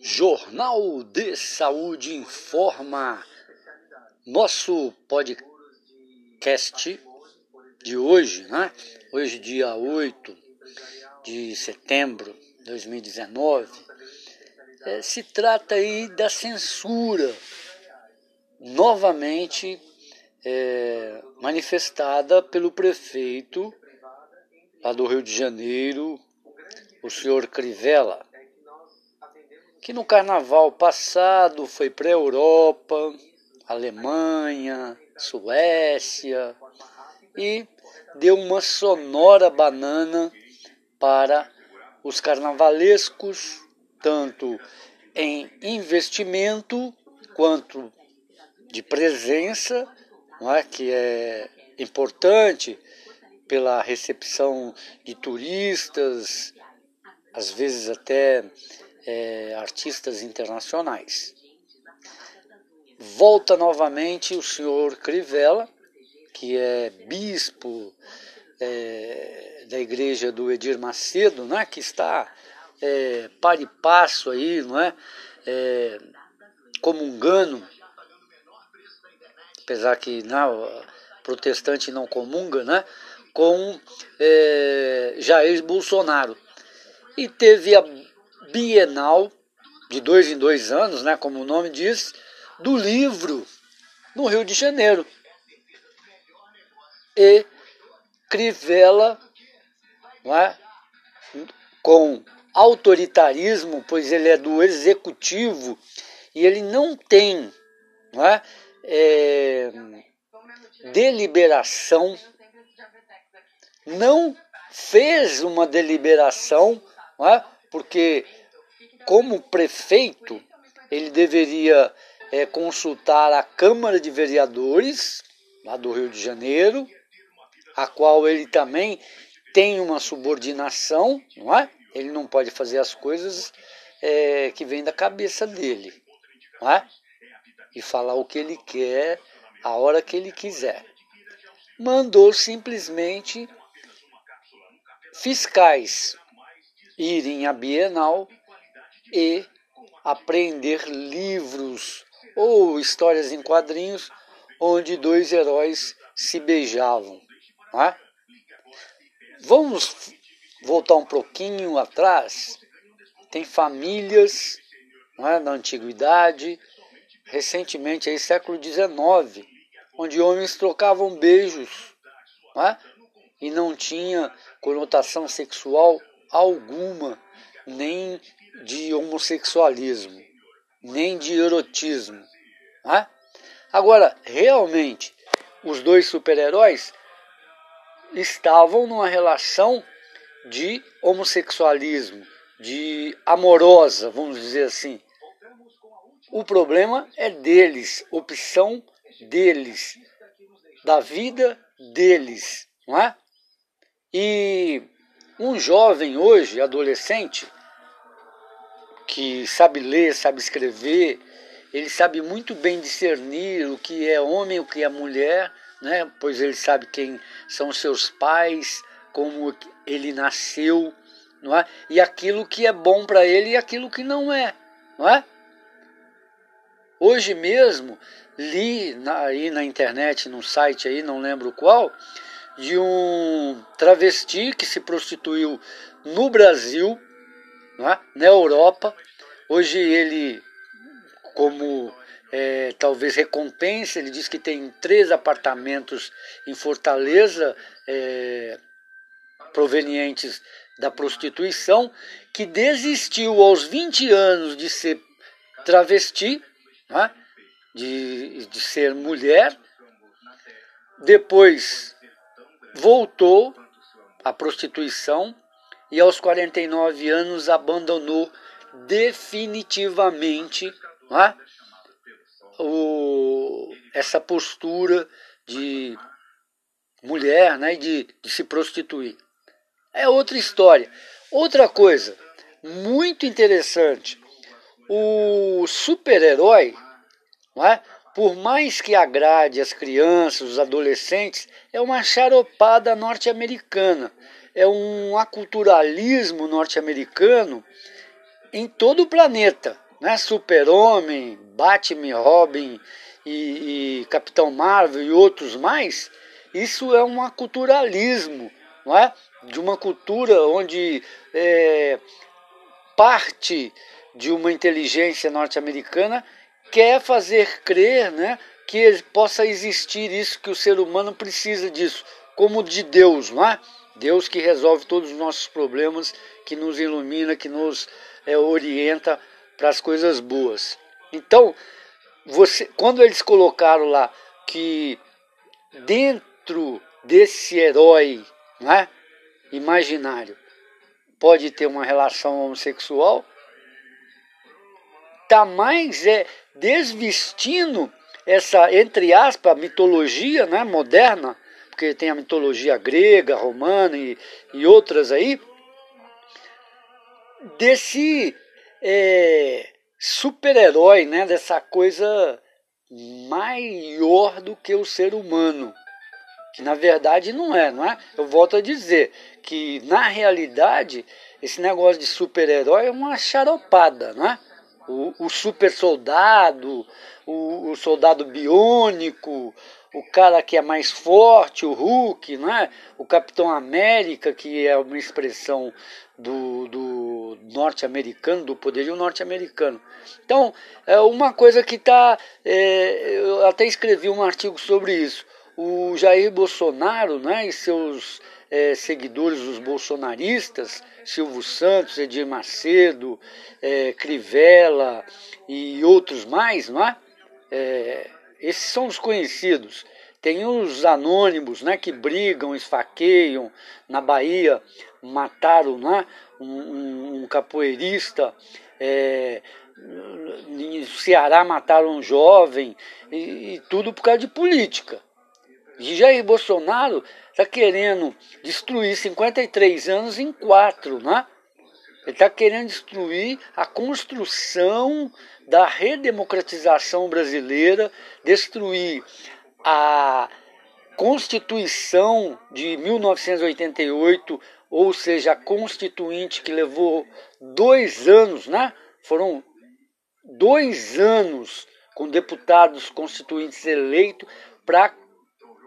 Jornal de Saúde informa. Nosso podcast de hoje, né? Hoje, dia 8 de setembro de 2019, é, se trata aí da censura novamente é, manifestada pelo prefeito lá do Rio de Janeiro, o senhor Crivella que no carnaval passado foi para a Europa, Alemanha, Suécia e deu uma sonora banana para os carnavalescos, tanto em investimento quanto de presença, é? que é importante pela recepção de turistas, às vezes até é, artistas internacionais. Volta novamente o senhor Crivella, que é bispo é, da igreja do Edir Macedo, né, que está é, par e passo aí, não é, é comungando, apesar que não, protestante não comunga, né, com é, Jair Bolsonaro. E teve a bienal, de dois em dois anos, né, como o nome diz, do livro no Rio de Janeiro. E Crivella, é, com autoritarismo, pois ele é do executivo e ele não tem não é, é, deliberação, não fez uma deliberação, não é, porque como prefeito, ele deveria é, consultar a Câmara de Vereadores, lá do Rio de Janeiro, a qual ele também tem uma subordinação, não é? Ele não pode fazer as coisas é, que vêm da cabeça dele, não é? E falar o que ele quer, a hora que ele quiser. Mandou simplesmente fiscais irem à Bienal e aprender livros ou histórias em quadrinhos onde dois heróis se beijavam. É? Vamos voltar um pouquinho atrás. Tem famílias é, na antiguidade, recentemente, aí, século XIX, onde homens trocavam beijos é? e não tinha conotação sexual alguma, nem de homossexualismo, nem de erotismo. Né? Agora, realmente, os dois super-heróis estavam numa relação de homossexualismo, de amorosa, vamos dizer assim. O problema é deles, opção deles, da vida deles, não é? E um jovem hoje, adolescente, que sabe ler, sabe escrever, ele sabe muito bem discernir o que é homem, o que é mulher, né? pois ele sabe quem são seus pais, como ele nasceu, não é? e aquilo que é bom para ele e aquilo que não é. Não é? Hoje mesmo li na, aí na internet, num site aí, não lembro qual, de um travesti que se prostituiu no Brasil, é? na Europa. Hoje ele, como é, talvez recompensa, ele diz que tem três apartamentos em Fortaleza é, provenientes da prostituição, que desistiu aos 20 anos de ser travesti, é? de, de ser mulher, depois voltou à prostituição e aos 49 anos abandonou definitivamente é? o, essa postura de mulher né, de, de se prostituir. É outra história. Outra coisa muito interessante: o super-herói, é? por mais que agrade as crianças, os adolescentes, é uma charopada norte-americana, é um aculturalismo norte-americano em todo o planeta, né? Super-Homem, Batman, Robin e, e Capitão Marvel e outros mais, isso é um aculturalismo, não é? De uma cultura onde é, parte de uma inteligência norte-americana quer fazer crer né, que possa existir isso, que o ser humano precisa disso, como de Deus, não é? Deus que resolve todos os nossos problemas, que nos ilumina, que nos é, orienta para as coisas boas. Então, você, quando eles colocaram lá que dentro desse herói né, imaginário pode ter uma relação homossexual, está mais é, desvestindo essa, entre aspas, mitologia né, moderna, porque tem a mitologia grega, romana e, e outras aí, desse é, super-herói, né, dessa coisa maior do que o ser humano. Que na verdade não é, não é? Eu volto a dizer que na realidade esse negócio de super-herói é uma charopada, não é? O, o super soldado, o, o, soldado biônico, o cara que é mais forte, o Hulk, é? o Capitão América, que é uma expressão do, do norte-americano, do poderio norte-americano. Então, é uma coisa que está. É, eu até escrevi um artigo sobre isso. O Jair Bolsonaro né, e seus é, seguidores, os bolsonaristas, Silvio Santos, Edir Macedo, é, Crivella e outros mais, não é? é? Esses são os conhecidos. Tem os anônimos, né, que brigam, esfaqueiam. Na Bahia mataram, né, um, um capoeirista. É, no Ceará mataram um jovem e, e tudo por causa de política. Jair Bolsonaro está querendo destruir 53 anos em quatro, né? Ele está querendo destruir a construção da redemocratização brasileira, destruir a Constituição de 1988, ou seja, a Constituinte que levou dois anos, né? Foram dois anos com deputados constituintes eleitos para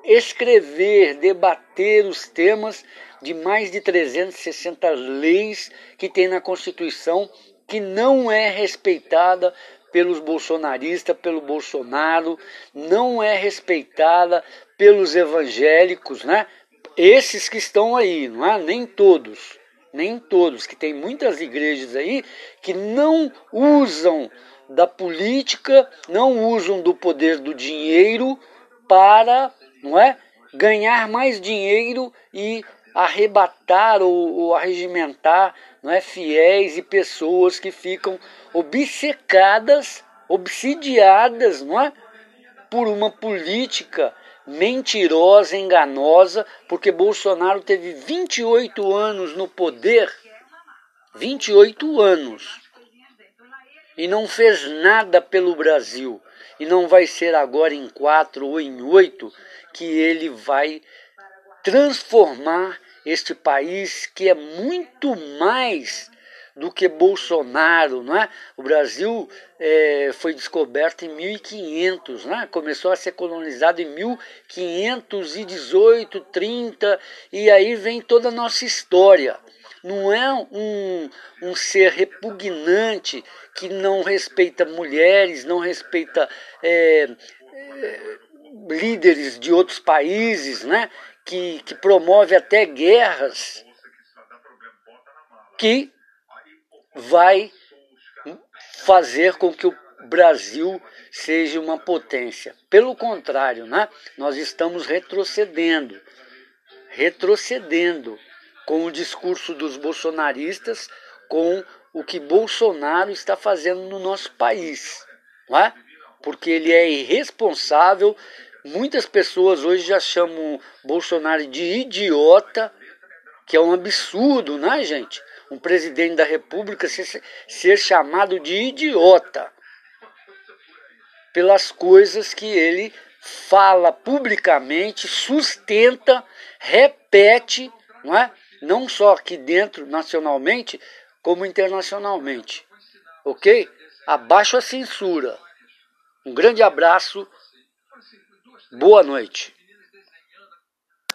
escrever, debater os temas de mais de 360 leis que tem na Constituição que não é respeitada pelos bolsonaristas, pelo Bolsonaro, não é respeitada pelos evangélicos, né? Esses que estão aí, não é? Nem todos, nem todos, que tem muitas igrejas aí que não usam da política, não usam do poder do dinheiro para não é? Ganhar mais dinheiro e arrebatar ou, ou arregimentar não é? fiéis e pessoas que ficam obcecadas, obsidiadas, não é? por uma política mentirosa, enganosa, porque Bolsonaro teve 28 anos no poder, 28 anos, e não fez nada pelo Brasil. E não vai ser agora em quatro ou em oito que ele vai transformar este país que é muito mais do que Bolsonaro, não é? O Brasil é, foi descoberto em 1500, não é? Começou a ser colonizado em 1518, 30 e aí vem toda a nossa história. Não é um, um ser repugnante que não respeita mulheres, não respeita é, é, líderes de outros países, né? que, que promove até guerras, que vai fazer com que o Brasil seja uma potência. Pelo contrário, né? nós estamos retrocedendo, retrocedendo com o discurso dos bolsonaristas, com o que Bolsonaro está fazendo no nosso país. Não é? Porque ele é irresponsável. Muitas pessoas hoje já chamam Bolsonaro de idiota, que é um absurdo, né, gente? Um presidente da República ser, ser chamado de idiota pelas coisas que ele fala publicamente, sustenta, repete, não é? Não só aqui dentro, nacionalmente, como internacionalmente. Ok? abaixo a censura. Um grande abraço, boa noite.